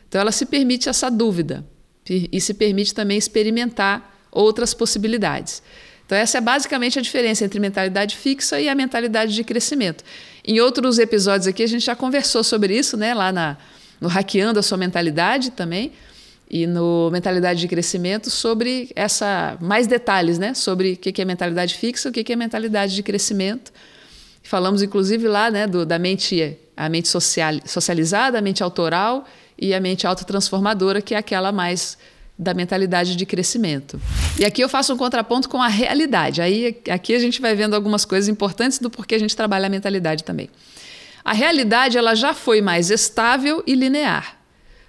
Então, ela se permite essa dúvida e se permite também experimentar outras possibilidades. Então, essa é basicamente a diferença entre mentalidade fixa e a mentalidade de crescimento. Em outros episódios aqui, a gente já conversou sobre isso, né? lá na, no Hackeando a Sua Mentalidade também e no Mentalidade de Crescimento sobre essa mais detalhes, né? Sobre o que é mentalidade fixa, o que é mentalidade de crescimento. Falamos inclusive lá, né, do, da mente a mente social, socializada, a mente autoral e a mente autotransformadora, que é aquela mais da mentalidade de crescimento. E aqui eu faço um contraponto com a realidade. Aí aqui a gente vai vendo algumas coisas importantes do porquê a gente trabalha a mentalidade também. A realidade ela já foi mais estável e linear.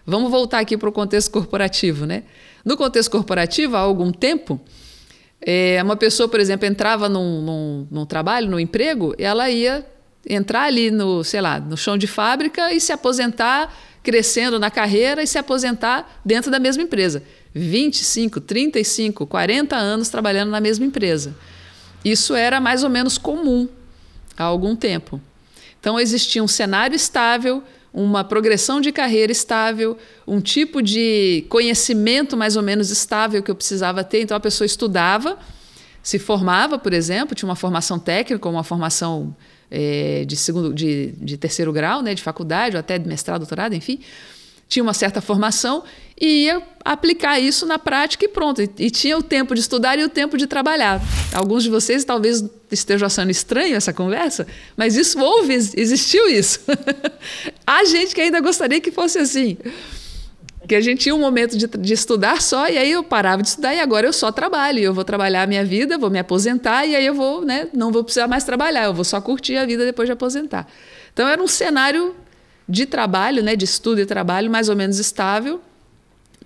Vamos voltar aqui para o contexto corporativo, né? No contexto corporativo, há algum tempo, é, uma pessoa, por exemplo, entrava num, num, num trabalho, num emprego, ela ia entrar ali no, sei lá, no chão de fábrica e se aposentar crescendo na carreira e se aposentar dentro da mesma empresa. 25, 35, 40 anos trabalhando na mesma empresa. Isso era mais ou menos comum há algum tempo. Então existia um cenário estável, uma progressão de carreira estável, um tipo de conhecimento mais ou menos estável que eu precisava ter. Então a pessoa estudava, se formava, por exemplo, tinha uma formação técnica, uma formação é, de segundo, de, de terceiro grau, né, de faculdade, ou até de mestrado, doutorado, enfim tinha uma certa formação e ia aplicar isso na prática e pronto. E, e, tinha o tempo de estudar e o tempo de trabalhar. Alguns de vocês talvez estejam achando estranho essa conversa, mas isso houve, existiu isso. Há gente que ainda gostaria que fosse assim. Que a gente tinha um momento de, de, estudar só, e aí eu parava de estudar e agora eu só trabalho. Eu vou trabalhar a minha vida, vou me aposentar, e aí eu vou, né, não vou precisar mais trabalhar, eu vou só curtir a vida depois de aposentar. Então era um cenário de trabalho, né, de estudo e trabalho mais ou menos estável,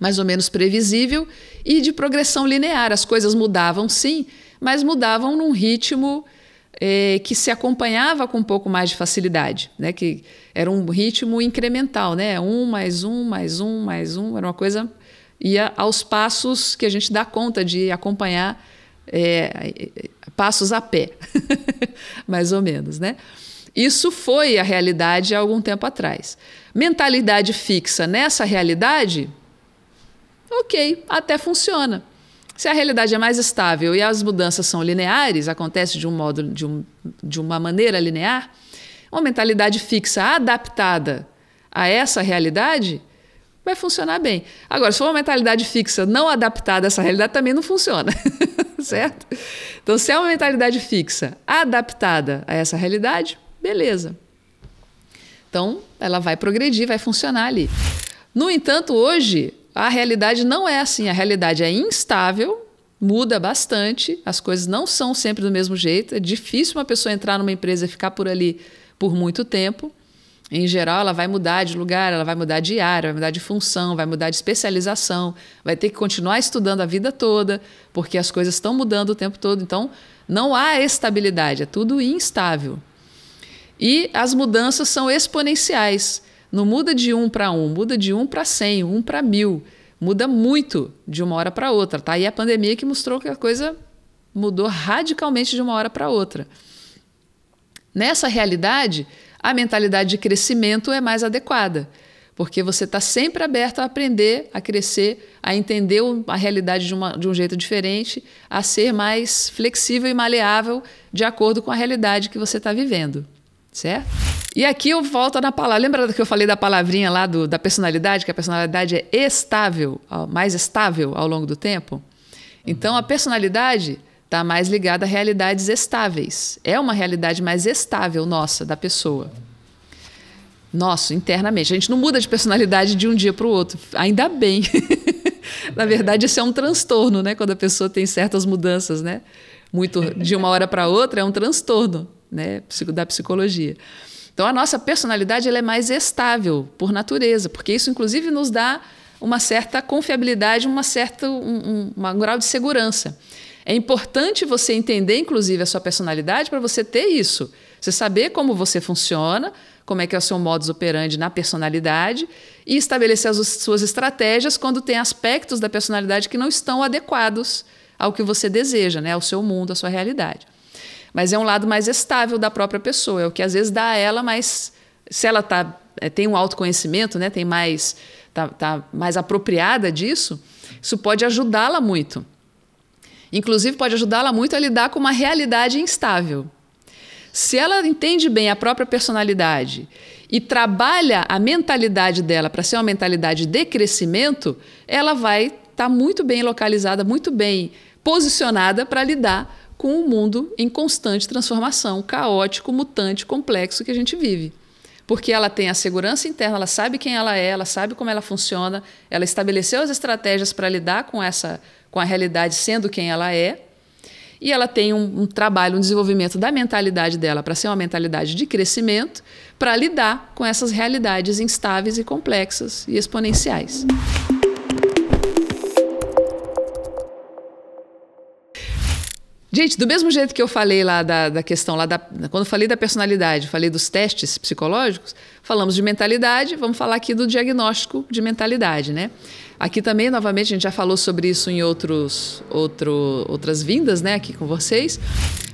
mais ou menos previsível e de progressão linear. As coisas mudavam sim, mas mudavam num ritmo é, que se acompanhava com um pouco mais de facilidade, né? que era um ritmo incremental, né? um mais um, mais um, mais um, era uma coisa ia aos passos que a gente dá conta de acompanhar é, passos a pé, mais ou menos, né? Isso foi a realidade há algum tempo atrás. Mentalidade fixa nessa realidade, ok, até funciona. Se a realidade é mais estável e as mudanças são lineares, acontece de um modo, de, um, de uma maneira linear, uma mentalidade fixa adaptada a essa realidade vai funcionar bem. Agora, se for uma mentalidade fixa não adaptada a essa realidade, também não funciona, certo? Então, se é uma mentalidade fixa adaptada a essa realidade, Beleza. Então, ela vai progredir, vai funcionar ali. No entanto, hoje, a realidade não é assim. A realidade é instável, muda bastante, as coisas não são sempre do mesmo jeito. É difícil uma pessoa entrar numa empresa e ficar por ali por muito tempo. Em geral, ela vai mudar de lugar, ela vai mudar de área, vai mudar de função, vai mudar de especialização, vai ter que continuar estudando a vida toda, porque as coisas estão mudando o tempo todo. Então, não há estabilidade, é tudo instável. E as mudanças são exponenciais. Não muda de um para um, muda de um para cem, um para mil. Muda muito de uma hora para outra. Tá aí a pandemia que mostrou que a coisa mudou radicalmente de uma hora para outra. Nessa realidade, a mentalidade de crescimento é mais adequada, porque você está sempre aberto a aprender, a crescer, a entender a realidade de, uma, de um jeito diferente, a ser mais flexível e maleável de acordo com a realidade que você está vivendo, certo? E aqui eu volto na palavra. Lembra que eu falei da palavrinha lá do, da personalidade, que a personalidade é estável, mais estável ao longo do tempo? Então a personalidade está mais ligada a realidades estáveis. É uma realidade mais estável nossa, da pessoa. Nosso, internamente. A gente não muda de personalidade de um dia para o outro. Ainda bem. Na verdade, isso é um transtorno, né? Quando a pessoa tem certas mudanças, né? Muito de uma hora para outra, é um transtorno né? da psicologia. Então, a nossa personalidade ela é mais estável por natureza, porque isso, inclusive, nos dá uma certa confiabilidade, uma certa, um, um, um grau de segurança. É importante você entender, inclusive, a sua personalidade para você ter isso. Você saber como você funciona, como é que é o seu modus operandi na personalidade e estabelecer as suas estratégias quando tem aspectos da personalidade que não estão adequados ao que você deseja, né, ao seu mundo, à sua realidade. Mas é um lado mais estável da própria pessoa, é o que às vezes dá a ela mais se ela tá, é, tem um autoconhecimento, né, tem mais tá, tá mais apropriada disso, isso pode ajudá-la muito. Inclusive, pode ajudá-la muito a lidar com uma realidade instável. Se ela entende bem a própria personalidade e trabalha a mentalidade dela para ser uma mentalidade de crescimento, ela vai estar tá muito bem localizada, muito bem posicionada para lidar com o mundo em constante transformação, caótico, mutante, complexo que a gente vive. Porque ela tem a segurança interna, ela sabe quem ela é, ela sabe como ela funciona, ela estabeleceu as estratégias para lidar com essa com a realidade sendo quem ela é. E ela tem um, um trabalho, um desenvolvimento da mentalidade dela para ser uma mentalidade de crescimento, para lidar com essas realidades instáveis e complexas e exponenciais. Gente, do mesmo jeito que eu falei lá da, da questão, lá da, quando eu falei da personalidade, falei dos testes psicológicos, falamos de mentalidade, vamos falar aqui do diagnóstico de mentalidade, né? Aqui também, novamente, a gente já falou sobre isso em outros, outro, outras vindas né, aqui com vocês.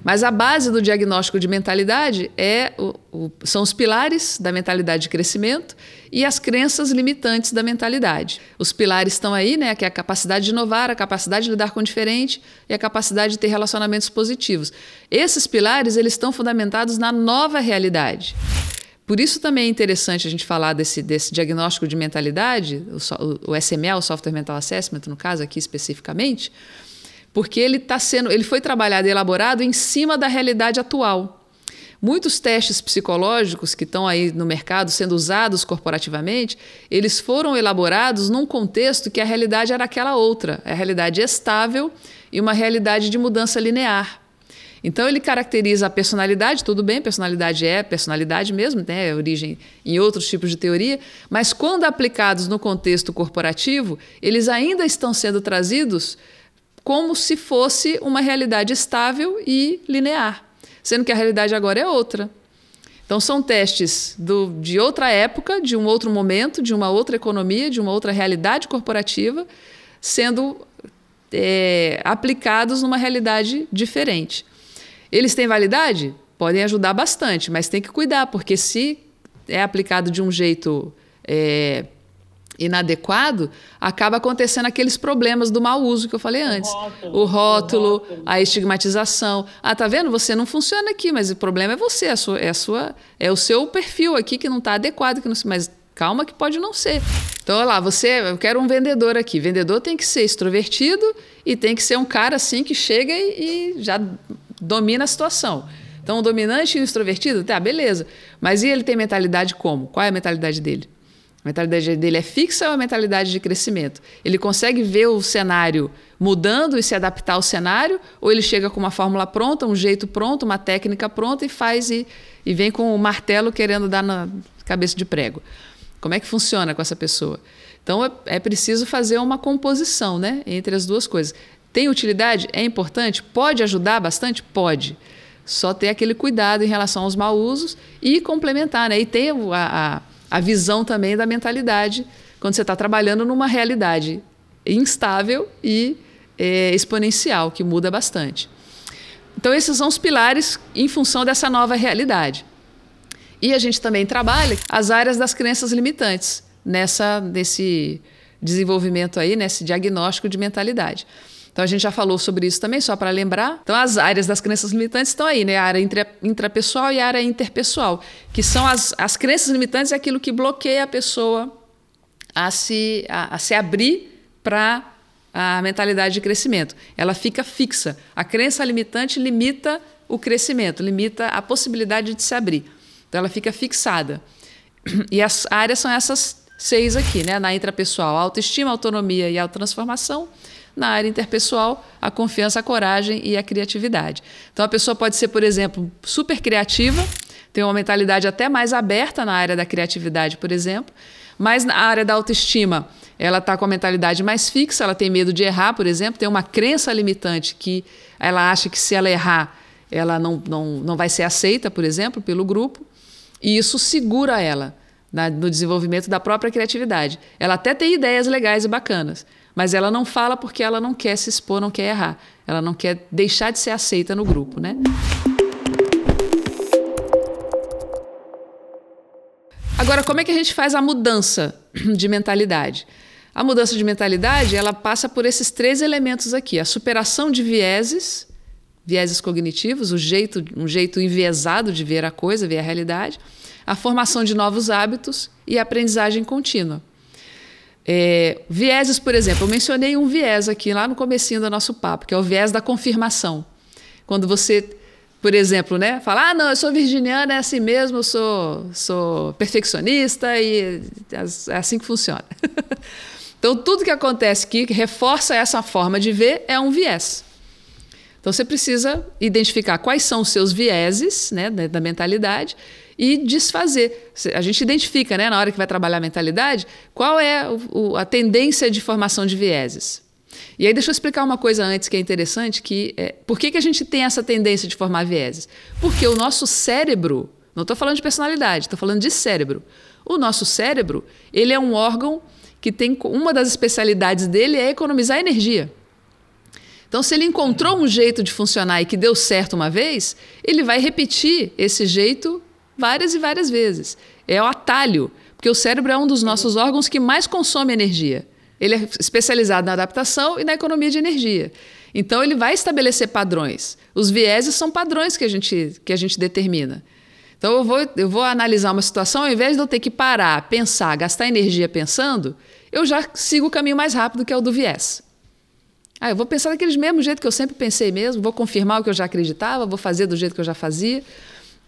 Mas a base do diagnóstico de mentalidade é o, o, são os pilares da mentalidade de crescimento e as crenças limitantes da mentalidade. Os pilares estão aí, né, que é a capacidade de inovar, a capacidade de lidar com o diferente e a capacidade de ter relacionamentos positivos. Esses pilares eles estão fundamentados na nova realidade. Por isso também é interessante a gente falar desse, desse diagnóstico de mentalidade, o, o SML, o Software Mental Assessment, no caso aqui especificamente, porque ele está sendo, ele foi trabalhado e elaborado em cima da realidade atual. Muitos testes psicológicos que estão aí no mercado sendo usados corporativamente, eles foram elaborados num contexto que a realidade era aquela outra, a realidade estável e uma realidade de mudança linear. Então ele caracteriza a personalidade, tudo bem, personalidade é personalidade mesmo, né, é origem em outros tipos de teoria, mas quando aplicados no contexto corporativo, eles ainda estão sendo trazidos como se fosse uma realidade estável e linear, sendo que a realidade agora é outra. Então são testes do, de outra época, de um outro momento, de uma outra economia, de uma outra realidade corporativa, sendo é, aplicados numa realidade diferente. Eles têm validade? Podem ajudar bastante, mas tem que cuidar, porque se é aplicado de um jeito é, inadequado, acaba acontecendo aqueles problemas do mau uso que eu falei antes. O rótulo, o rótulo, o rótulo. a estigmatização. Ah, tá vendo? Você não funciona aqui, mas o problema é você, é, sua, é, sua, é o seu perfil aqui que não está adequado, que não, mas calma que pode não ser. Então, olha lá, você, eu quero um vendedor aqui. Vendedor tem que ser extrovertido e tem que ser um cara assim que chega e, e já domina a situação. Então o dominante e o extrovertido, tá, beleza. Mas e ele tem mentalidade como? Qual é a mentalidade dele? A mentalidade dele é fixa ou a mentalidade de crescimento? Ele consegue ver o cenário mudando e se adaptar ao cenário? Ou ele chega com uma fórmula pronta, um jeito pronto, uma técnica pronta e faz e, e vem com o martelo querendo dar na cabeça de prego? Como é que funciona com essa pessoa? Então é, é preciso fazer uma composição né, entre as duas coisas. Tem utilidade? É importante? Pode ajudar bastante? Pode. Só ter aquele cuidado em relação aos mau usos e complementar, né? E ter a, a a visão também da mentalidade quando você está trabalhando numa realidade instável e é, exponencial, que muda bastante. Então, esses são os pilares em função dessa nova realidade. E a gente também trabalha as áreas das crenças limitantes nessa, nesse desenvolvimento aí, nesse diagnóstico de mentalidade. Então a gente já falou sobre isso também, só para lembrar. Então as áreas das crenças limitantes estão aí, né? A área intra, intrapessoal e a área interpessoal, que são as, as crenças limitantes, é aquilo que bloqueia a pessoa a se, a, a se abrir para a mentalidade de crescimento. Ela fica fixa. A crença limitante limita o crescimento, limita a possibilidade de se abrir. Então ela fica fixada. E as áreas são essas seis aqui, né? Na intrapessoal, autoestima, autonomia e autotransformação. Na área interpessoal, a confiança, a coragem e a criatividade. Então, a pessoa pode ser, por exemplo, super criativa, tem uma mentalidade até mais aberta na área da criatividade, por exemplo, mas na área da autoestima, ela está com a mentalidade mais fixa, ela tem medo de errar, por exemplo, tem uma crença limitante que ela acha que se ela errar, ela não, não, não vai ser aceita, por exemplo, pelo grupo, e isso segura ela na, no desenvolvimento da própria criatividade. Ela até tem ideias legais e bacanas, mas ela não fala porque ela não quer se expor, não quer errar. Ela não quer deixar de ser aceita no grupo, né? Agora, como é que a gente faz a mudança de mentalidade? A mudança de mentalidade, ela passa por esses três elementos aqui: a superação de vieses, vieses cognitivos, o jeito, um jeito enviesado de ver a coisa, ver a realidade, a formação de novos hábitos e a aprendizagem contínua. É, vieses, por exemplo, eu mencionei um viés aqui lá no comecinho do nosso papo, que é o viés da confirmação. Quando você, por exemplo, né, fala, ah, não, eu sou virginiana, é assim mesmo, eu sou, sou perfeccionista e é assim que funciona. então, tudo que acontece aqui, que reforça essa forma de ver, é um viés. Então, você precisa identificar quais são os seus vieses né, da mentalidade e desfazer. A gente identifica, né, na hora que vai trabalhar a mentalidade, qual é o, a tendência de formação de vieses. E aí deixa eu explicar uma coisa antes que é interessante, que é, por que, que a gente tem essa tendência de formar vieses? Porque o nosso cérebro, não estou falando de personalidade, estou falando de cérebro. O nosso cérebro, ele é um órgão que tem uma das especialidades dele é economizar energia. Então, se ele encontrou um jeito de funcionar e que deu certo uma vez, ele vai repetir esse jeito várias e várias vezes. É o atalho, porque o cérebro é um dos nossos órgãos que mais consome energia. Ele é especializado na adaptação e na economia de energia. Então ele vai estabelecer padrões. Os vieses são padrões que a gente, que a gente determina. Então eu vou, eu vou analisar uma situação, ao invés de eu ter que parar, pensar, gastar energia pensando, eu já sigo o caminho mais rápido que é o do viés. Ah, eu vou pensar daquele mesmo jeito que eu sempre pensei mesmo, vou confirmar o que eu já acreditava, vou fazer do jeito que eu já fazia.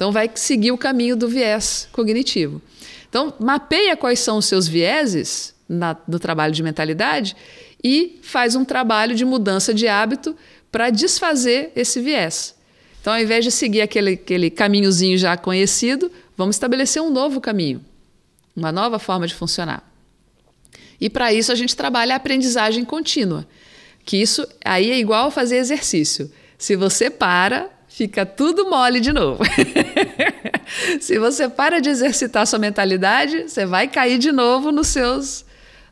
Então, vai seguir o caminho do viés cognitivo. Então, mapeia quais são os seus vieses na, no trabalho de mentalidade e faz um trabalho de mudança de hábito para desfazer esse viés. Então, ao invés de seguir aquele, aquele caminhozinho já conhecido, vamos estabelecer um novo caminho, uma nova forma de funcionar. E para isso a gente trabalha a aprendizagem contínua, que isso aí é igual fazer exercício. Se você para, fica tudo mole de novo. Se você para de exercitar sua mentalidade, você vai cair de novo nos seus,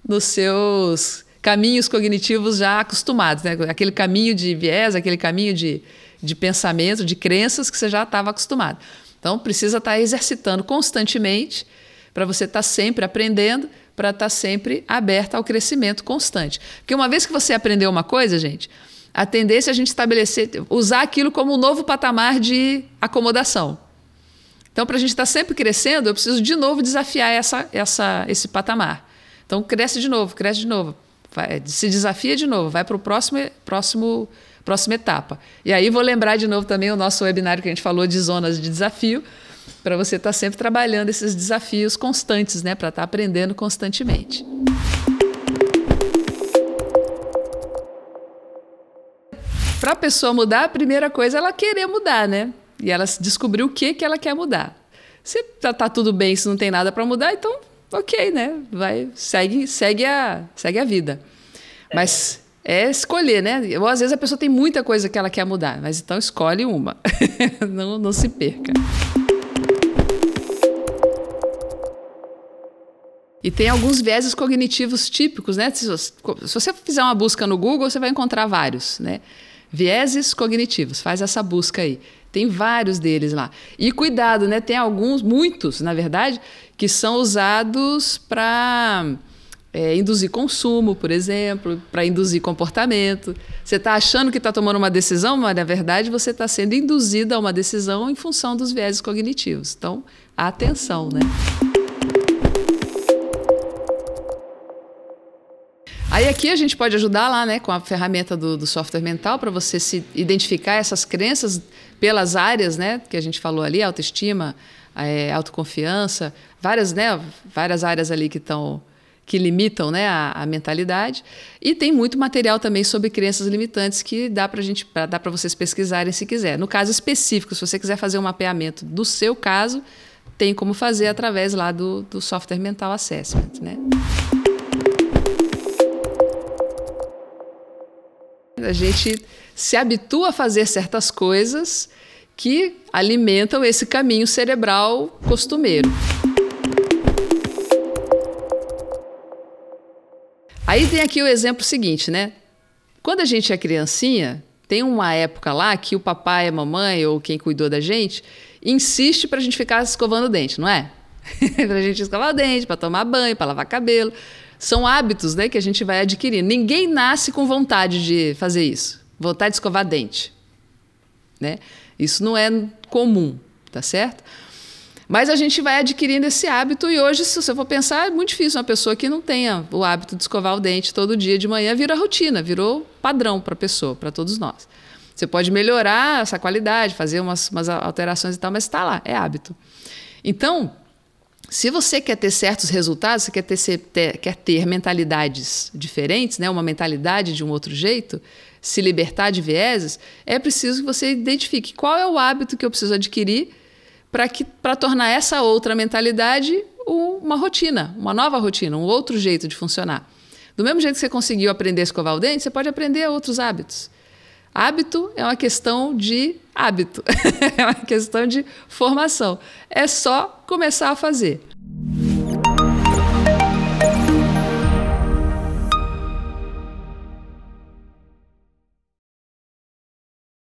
nos seus caminhos cognitivos já acostumados, né? aquele caminho de viés, aquele caminho de, de pensamento, de crenças que você já estava acostumado. Então, precisa estar tá exercitando constantemente para você estar tá sempre aprendendo, para estar tá sempre aberta ao crescimento constante. Porque uma vez que você aprendeu uma coisa, gente, a tendência é a gente estabelecer, usar aquilo como um novo patamar de acomodação. Então, para a gente estar tá sempre crescendo, eu preciso de novo desafiar essa, essa, esse patamar. Então, cresce de novo, cresce de novo. vai, se desafia de novo, vai para o próximo, próximo, próxima etapa. E aí vou lembrar de novo também o nosso webinário que a gente falou de zonas de desafio, para você estar tá sempre trabalhando esses desafios constantes, né, para estar tá aprendendo constantemente. Para a pessoa mudar, a primeira coisa é ela querer mudar, né? E ela descobrir o que, que ela quer mudar. Se tá, tá tudo bem, se não tem nada para mudar, então ok, né? Vai, segue, segue, a, segue a vida. Mas é escolher, né? Ou às vezes a pessoa tem muita coisa que ela quer mudar, mas então escolhe uma. não, não se perca. E tem alguns vieses cognitivos típicos, né? Se você fizer uma busca no Google, você vai encontrar vários, né? Vieses cognitivos, faz essa busca aí. Tem vários deles lá. E cuidado, né? Tem alguns, muitos, na verdade, que são usados para é, induzir consumo, por exemplo, para induzir comportamento. Você está achando que está tomando uma decisão, mas na verdade você está sendo induzido a uma decisão em função dos vieses cognitivos. Então, atenção, né? Aí aqui a gente pode ajudar lá, né, com a ferramenta do, do software mental para você se identificar essas crenças pelas áreas, né, que a gente falou ali, autoestima, é, autoconfiança, várias, né, várias áreas ali que estão que limitam né, a, a, mentalidade. E tem muito material também sobre crenças limitantes que dá para gente dá para vocês pesquisarem se quiser. No caso específico, se você quiser fazer um mapeamento do seu caso, tem como fazer através lá do, do software mental assessment, né? A gente se habitua a fazer certas coisas que alimentam esse caminho cerebral costumeiro. Aí tem aqui o exemplo seguinte, né? Quando a gente é criancinha, tem uma época lá que o papai, a mamãe ou quem cuidou da gente insiste para a gente ficar escovando o dente, não é? para a gente escovar o dente, para tomar banho, para lavar cabelo. São hábitos né, que a gente vai adquirindo. Ninguém nasce com vontade de fazer isso, vontade de escovar dente. Né? Isso não é comum, tá certo? Mas a gente vai adquirindo esse hábito e hoje, se você for pensar, é muito difícil uma pessoa que não tenha o hábito de escovar o dente todo dia de manhã, vira rotina, virou padrão para a pessoa, para todos nós. Você pode melhorar essa qualidade, fazer umas, umas alterações e tal, mas está lá, é hábito. Então, se você quer ter certos resultados, você quer ter, ter, quer ter mentalidades diferentes, né? uma mentalidade de um outro jeito, se libertar de vieses, é preciso que você identifique qual é o hábito que eu preciso adquirir para tornar essa outra mentalidade uma rotina, uma nova rotina, um outro jeito de funcionar. Do mesmo jeito que você conseguiu aprender a escovar o dente, você pode aprender outros hábitos. Hábito é uma questão de hábito, é uma questão de formação. É só começar a fazer.